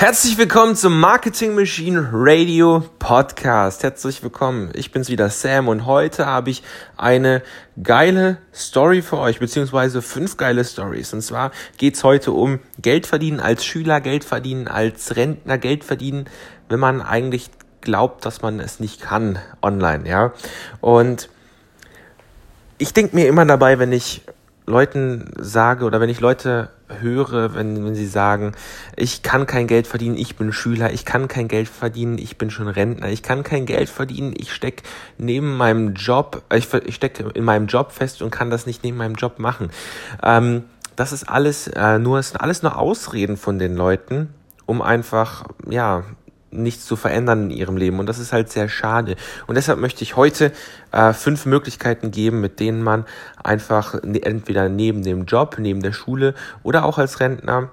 Herzlich willkommen zum Marketing Machine Radio Podcast. Herzlich willkommen. Ich bin's wieder Sam und heute habe ich eine geile Story für euch, beziehungsweise fünf geile Stories. Und zwar geht's heute um Geld verdienen als Schüler, Geld verdienen als Rentner, Geld verdienen, wenn man eigentlich glaubt, dass man es nicht kann online, ja. Und ich denke mir immer dabei, wenn ich Leuten sage oder wenn ich Leute höre, wenn, wenn sie sagen, ich kann kein Geld verdienen, ich bin Schüler, ich kann kein Geld verdienen, ich bin schon Rentner, ich kann kein Geld verdienen, ich stecke neben meinem Job, ich, ich stecke in meinem Job fest und kann das nicht neben meinem Job machen. Ähm, das ist alles äh, nur, es alles nur Ausreden von den Leuten, um einfach, ja, nichts zu verändern in ihrem Leben. Und das ist halt sehr schade. Und deshalb möchte ich heute äh, fünf Möglichkeiten geben, mit denen man einfach ne, entweder neben dem Job, neben der Schule oder auch als Rentner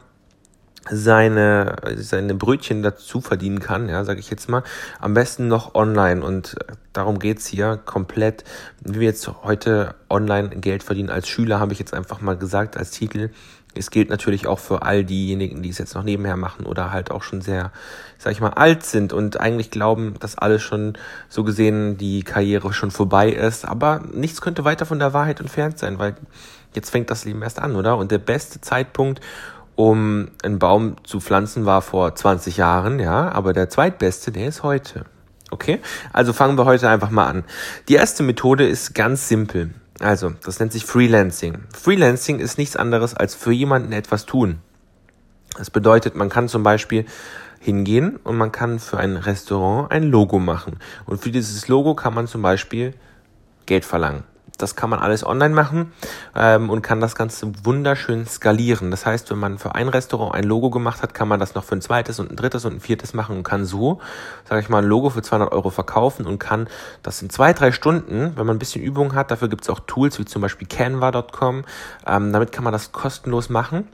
seine, seine Brötchen dazu verdienen kann, ja, sage ich jetzt mal, am besten noch online und darum geht's hier komplett, wie wir jetzt heute online Geld verdienen als Schüler, habe ich jetzt einfach mal gesagt als Titel es gilt natürlich auch für all diejenigen, die es jetzt noch nebenher machen oder halt auch schon sehr, sag ich mal, alt sind und eigentlich glauben, dass alles schon so gesehen die Karriere schon vorbei ist. Aber nichts könnte weiter von der Wahrheit entfernt sein, weil jetzt fängt das Leben erst an, oder? Und der beste Zeitpunkt, um einen Baum zu pflanzen, war vor 20 Jahren, ja, aber der zweitbeste, der ist heute. Okay? Also fangen wir heute einfach mal an. Die erste Methode ist ganz simpel. Also, das nennt sich Freelancing. Freelancing ist nichts anderes als für jemanden etwas tun. Das bedeutet, man kann zum Beispiel hingehen und man kann für ein Restaurant ein Logo machen. Und für dieses Logo kann man zum Beispiel Geld verlangen. Das kann man alles online machen ähm, und kann das Ganze wunderschön skalieren. Das heißt, wenn man für ein Restaurant ein Logo gemacht hat, kann man das noch für ein zweites und ein drittes und ein viertes machen und kann so, sage ich mal, ein Logo für 200 Euro verkaufen und kann das in zwei, drei Stunden, wenn man ein bisschen Übung hat, dafür gibt es auch Tools wie zum Beispiel canva.com, ähm, damit kann man das kostenlos machen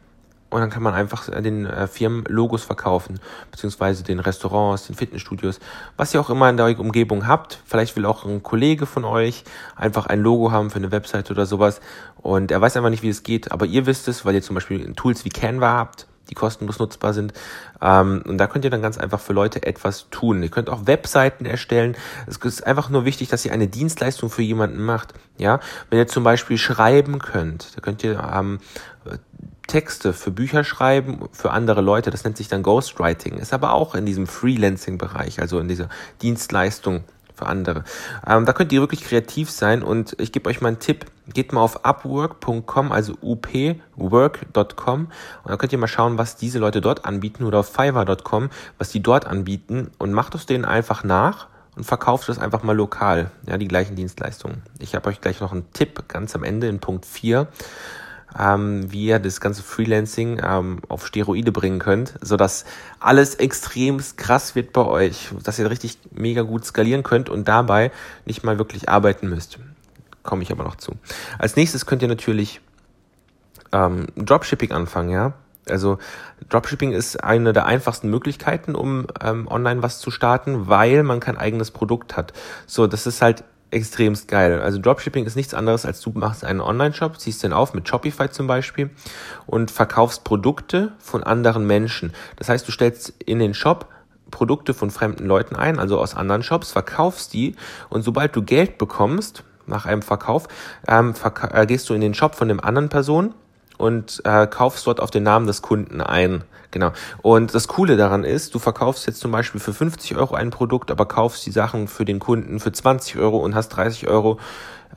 und dann kann man einfach den äh, Firmen Logos verkaufen, beziehungsweise den Restaurants, den Fitnessstudios, was ihr auch immer in der Umgebung habt. Vielleicht will auch ein Kollege von euch einfach ein Logo haben für eine Website oder sowas und er weiß einfach nicht, wie es geht, aber ihr wisst es, weil ihr zum Beispiel Tools wie Canva habt, die kostenlos nutzbar sind. Ähm, und da könnt ihr dann ganz einfach für Leute etwas tun. Ihr könnt auch Webseiten erstellen. Es ist einfach nur wichtig, dass ihr eine Dienstleistung für jemanden macht. Ja, wenn ihr zum Beispiel schreiben könnt, da könnt ihr ähm, Texte für Bücher schreiben für andere Leute. Das nennt sich dann Ghostwriting. Ist aber auch in diesem Freelancing-Bereich, also in dieser Dienstleistung für andere. Ähm, da könnt ihr wirklich kreativ sein und ich gebe euch mal einen Tipp. Geht mal auf upwork.com, also upwork.com und dann könnt ihr mal schauen, was diese Leute dort anbieten oder auf fiverr.com, was die dort anbieten und macht es denen einfach nach und verkauft es einfach mal lokal, ja, die gleichen Dienstleistungen. Ich habe euch gleich noch einen Tipp ganz am Ende in Punkt 4 ähm, wie ihr das ganze Freelancing ähm, auf Steroide bringen könnt, sodass alles extrem krass wird bei euch, dass ihr richtig mega gut skalieren könnt und dabei nicht mal wirklich arbeiten müsst. Komme ich aber noch zu. Als nächstes könnt ihr natürlich ähm, Dropshipping anfangen, ja. Also Dropshipping ist eine der einfachsten Möglichkeiten, um ähm, online was zu starten, weil man kein eigenes Produkt hat. So, das ist halt extremst geil. Also Dropshipping ist nichts anderes, als du machst einen Online-Shop, ziehst den auf mit Shopify zum Beispiel und verkaufst Produkte von anderen Menschen. Das heißt, du stellst in den Shop Produkte von fremden Leuten ein, also aus anderen Shops, verkaufst die und sobald du Geld bekommst nach einem Verkauf, ähm, verka äh, gehst du in den Shop von dem anderen Person und äh, kaufst dort auf den Namen des Kunden ein. Genau. Und das Coole daran ist, du verkaufst jetzt zum Beispiel für 50 Euro ein Produkt, aber kaufst die Sachen für den Kunden für 20 Euro und hast 30 Euro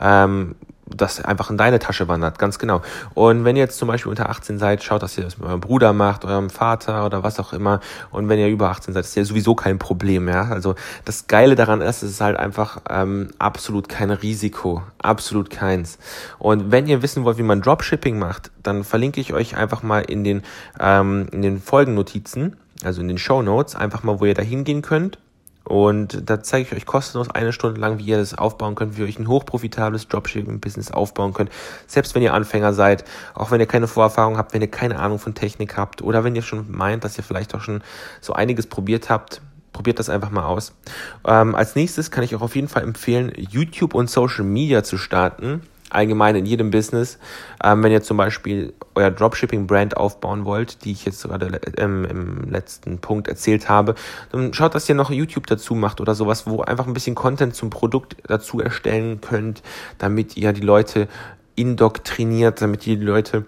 ähm, das einfach in deine Tasche wandert, ganz genau. Und wenn ihr jetzt zum Beispiel unter 18 seid, schaut, dass ihr das mit eurem Bruder macht, eurem Vater oder was auch immer. Und wenn ihr über 18 seid, ist ja sowieso kein Problem, ja. Also das Geile daran ist, es ist halt einfach ähm, absolut kein Risiko, absolut keins. Und wenn ihr wissen wollt, wie man Dropshipping macht, dann verlinke ich euch einfach mal in den ähm, in den Folgennotizen, also in den Show Notes, einfach mal, wo ihr da hingehen könnt und da zeige ich euch kostenlos eine Stunde lang, wie ihr das aufbauen könnt, wie ihr euch ein hochprofitables Dropshipping-Business aufbauen könnt. Selbst wenn ihr Anfänger seid, auch wenn ihr keine Vorerfahrung habt, wenn ihr keine Ahnung von Technik habt oder wenn ihr schon meint, dass ihr vielleicht auch schon so einiges probiert habt, probiert das einfach mal aus. Ähm, als nächstes kann ich auch auf jeden Fall empfehlen, YouTube und Social Media zu starten. Allgemein in jedem Business. Ähm, wenn ihr zum Beispiel euer Dropshipping-Brand aufbauen wollt, die ich jetzt gerade ähm, im letzten Punkt erzählt habe, dann schaut, dass ihr noch YouTube dazu macht oder sowas, wo einfach ein bisschen Content zum Produkt dazu erstellen könnt, damit ihr die Leute indoktriniert, damit die Leute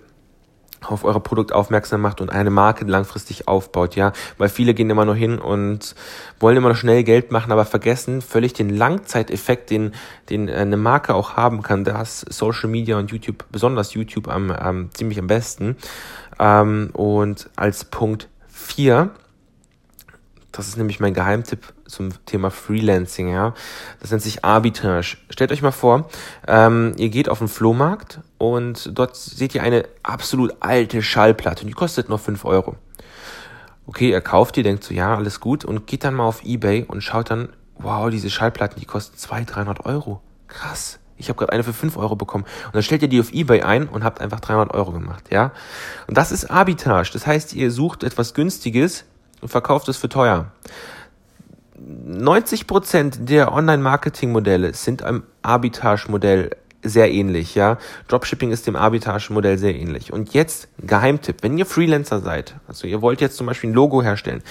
auf euer Produkt aufmerksam macht und eine Marke langfristig aufbaut, ja, weil viele gehen immer nur hin und wollen immer noch schnell Geld machen, aber vergessen völlig den Langzeiteffekt, den den eine Marke auch haben kann. Da ist Social Media und YouTube, besonders YouTube, am, am ziemlich am besten. Ähm, und als Punkt vier das ist nämlich mein Geheimtipp zum Thema Freelancing, ja. Das nennt sich Arbitrage. Stellt euch mal vor, ähm, ihr geht auf den Flohmarkt und dort seht ihr eine absolut alte Schallplatte und die kostet nur 5 Euro. Okay, ihr kauft die, denkt so, ja, alles gut und geht dann mal auf Ebay und schaut dann, wow, diese Schallplatten, die kosten 200, 300 Euro. Krass. Ich habe gerade eine für 5 Euro bekommen. Und dann stellt ihr die auf Ebay ein und habt einfach 300 Euro gemacht, ja. Und das ist Arbitrage. Das heißt, ihr sucht etwas Günstiges, verkauft es für teuer. 90% der Online-Marketing-Modelle sind einem Arbitrage-Modell sehr ähnlich, ja. Dropshipping ist dem Arbitrage-Modell sehr ähnlich. Und jetzt Geheimtipp, wenn ihr Freelancer seid, also ihr wollt jetzt zum Beispiel ein Logo herstellen,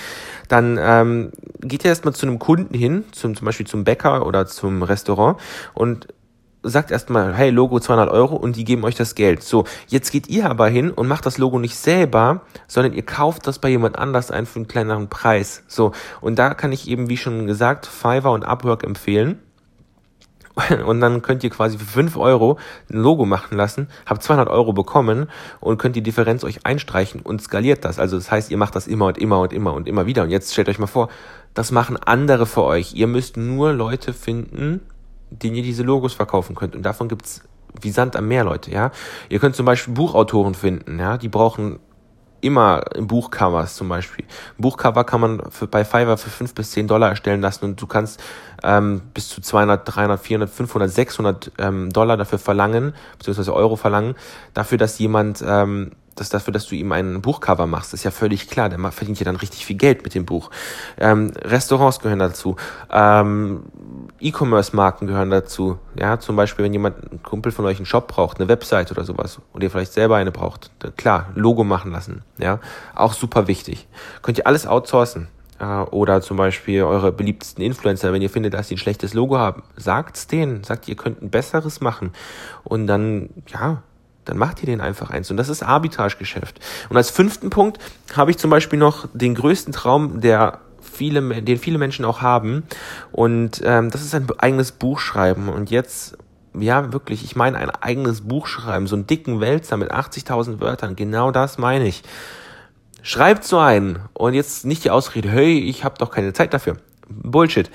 dann ähm, geht ihr erstmal zu einem Kunden hin, zum, zum Beispiel zum Bäcker oder zum Restaurant und sagt erstmal, hey, Logo 200 Euro und die geben euch das Geld. So, jetzt geht ihr aber hin und macht das Logo nicht selber, sondern ihr kauft das bei jemand anders ein für einen kleineren Preis. So, und da kann ich eben, wie schon gesagt, Fiverr und Upwork empfehlen. Und dann könnt ihr quasi für 5 Euro ein Logo machen lassen, habt 200 Euro bekommen und könnt die Differenz euch einstreichen und skaliert das. Also das heißt, ihr macht das immer und immer und immer und immer wieder. Und jetzt stellt euch mal vor, das machen andere für euch. Ihr müsst nur Leute finden, denen ihr diese Logos verkaufen könnt. Und davon gibt's wie Sand am Meer, Leute, ja. Ihr könnt zum Beispiel Buchautoren finden, ja, die brauchen immer Buchcovers zum Beispiel. Buchcover kann man für, bei Fiverr für 5 bis 10 Dollar erstellen lassen und du kannst ähm, bis zu 200, 300, 400, 500, 600 ähm, Dollar dafür verlangen, beziehungsweise Euro verlangen, dafür, dass jemand ähm, das dafür, dass du ihm ein Buchcover machst, ist ja völlig klar. Der verdient ja dann richtig viel Geld mit dem Buch. Ähm, Restaurants gehören dazu. Ähm, E-Commerce-Marken gehören dazu. Ja, zum Beispiel, wenn jemand, ein Kumpel von euch einen Shop braucht, eine Website oder sowas, und ihr vielleicht selber eine braucht, dann, klar, Logo machen lassen. Ja, auch super wichtig. Könnt ihr alles outsourcen. Äh, oder zum Beispiel eure beliebtesten Influencer, wenn ihr findet, dass sie ein schlechtes Logo haben, sagt's denen, sagt, ihr könnt ein besseres machen. Und dann, ja, dann macht ihr den einfach eins. Und das ist Arbitragegeschäft. Und als fünften Punkt habe ich zum Beispiel noch den größten Traum, der viele, den viele Menschen auch haben. Und ähm, das ist ein eigenes Buch schreiben. Und jetzt, ja, wirklich, ich meine ein eigenes Buch schreiben, so einen dicken Wälzer mit 80.000 Wörtern. Genau das meine ich. Schreibt so einen. Und jetzt nicht die Ausrede, hey, ich habe doch keine Zeit dafür. Bullshit.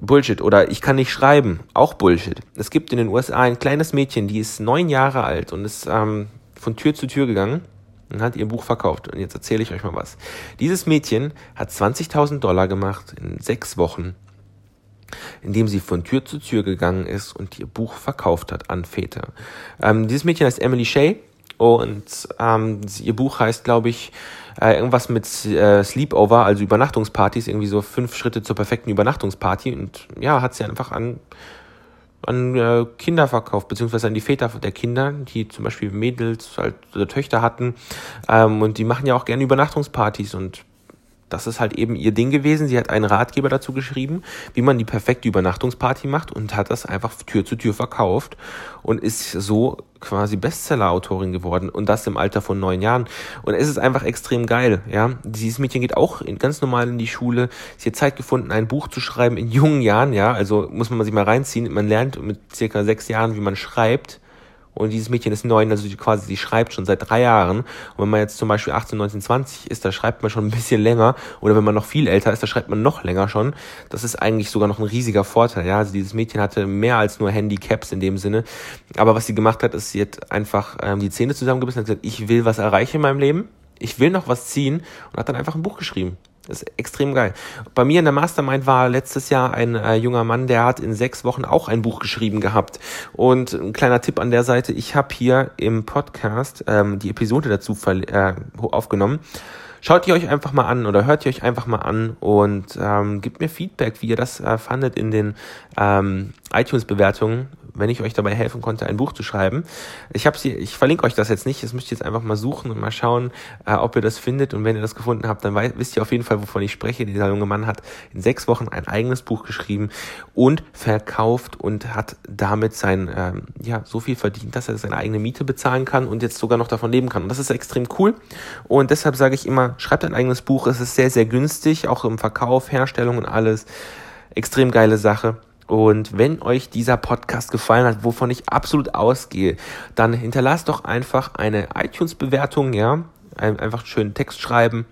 Bullshit. Oder ich kann nicht schreiben. Auch Bullshit. Es gibt in den USA ein kleines Mädchen, die ist neun Jahre alt und ist ähm, von Tür zu Tür gegangen und hat ihr Buch verkauft. Und jetzt erzähle ich euch mal was. Dieses Mädchen hat 20.000 Dollar gemacht in sechs Wochen, indem sie von Tür zu Tür gegangen ist und ihr Buch verkauft hat an Väter. Ähm, dieses Mädchen heißt Emily Shea und ähm, ihr Buch heißt, glaube ich, äh, irgendwas mit äh, Sleepover, also Übernachtungspartys, irgendwie so fünf Schritte zur perfekten Übernachtungsparty. Und ja, hat sie einfach an, an äh, Kinder verkauft, beziehungsweise an die Väter der Kinder, die zum Beispiel Mädels halt, oder Töchter hatten. Ähm, und die machen ja auch gerne Übernachtungspartys und das ist halt eben ihr Ding gewesen. Sie hat einen Ratgeber dazu geschrieben, wie man die perfekte Übernachtungsparty macht und hat das einfach Tür zu Tür verkauft und ist so quasi Bestseller-Autorin geworden und das im Alter von neun Jahren. Und es ist einfach extrem geil, ja. Dieses Mädchen geht auch ganz normal in die Schule. Sie hat Zeit gefunden, ein Buch zu schreiben in jungen Jahren, ja. Also muss man sich mal reinziehen. Man lernt mit circa sechs Jahren, wie man schreibt und dieses Mädchen ist neun, also die quasi, sie schreibt schon seit drei Jahren. Und wenn man jetzt zum Beispiel 18, 19, 20 ist, da schreibt man schon ein bisschen länger. Oder wenn man noch viel älter ist, da schreibt man noch länger schon. Das ist eigentlich sogar noch ein riesiger Vorteil. Ja, also dieses Mädchen hatte mehr als nur Handicaps in dem Sinne. Aber was sie gemacht hat, ist, sie hat einfach ähm, die Zähne zusammengebissen und gesagt, ich will was erreichen in meinem Leben. Ich will noch was ziehen und hat dann einfach ein Buch geschrieben. Das ist extrem geil. Bei mir in der Mastermind war letztes Jahr ein äh, junger Mann, der hat in sechs Wochen auch ein Buch geschrieben gehabt. Und ein kleiner Tipp an der Seite, ich habe hier im Podcast ähm, die Episode dazu äh, aufgenommen. Schaut ihr euch einfach mal an oder hört ihr euch einfach mal an und ähm, gebt mir Feedback, wie ihr das äh, fandet in den ähm, iTunes-Bewertungen wenn ich euch dabei helfen konnte, ein Buch zu schreiben. Ich habe sie, ich verlinke euch das jetzt nicht, das müsst ihr jetzt einfach mal suchen und mal schauen, äh, ob ihr das findet. Und wenn ihr das gefunden habt, dann wisst ihr auf jeden Fall, wovon ich spreche. Dieser junge Mann hat in sechs Wochen ein eigenes Buch geschrieben und verkauft und hat damit sein, ähm, ja, so viel verdient, dass er seine eigene Miete bezahlen kann und jetzt sogar noch davon leben kann. Und das ist extrem cool. Und deshalb sage ich immer, schreibt ein eigenes Buch. Es ist sehr, sehr günstig, auch im Verkauf, Herstellung und alles. Extrem geile Sache. Und wenn euch dieser Podcast gefallen hat, wovon ich absolut ausgehe, dann hinterlasst doch einfach eine iTunes-Bewertung, ja. Einfach einen schönen Text schreiben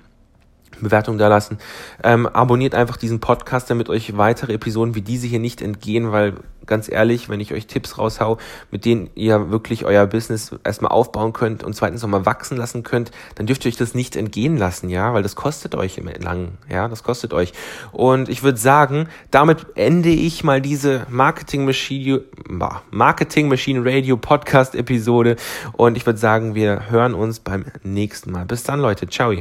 Bewertung da lassen. Ähm, abonniert einfach diesen Podcast, damit euch weitere Episoden wie diese hier nicht entgehen, weil ganz ehrlich, wenn ich euch Tipps raushau, mit denen ihr wirklich euer Business erstmal aufbauen könnt und zweitens nochmal wachsen lassen könnt, dann dürft ihr euch das nicht entgehen lassen, ja, weil das kostet euch im lang, ja, das kostet euch. Und ich würde sagen, damit ende ich mal diese Marketing Machine, Marketing Machine Radio Podcast Episode und ich würde sagen, wir hören uns beim nächsten Mal. Bis dann, Leute. Ciao.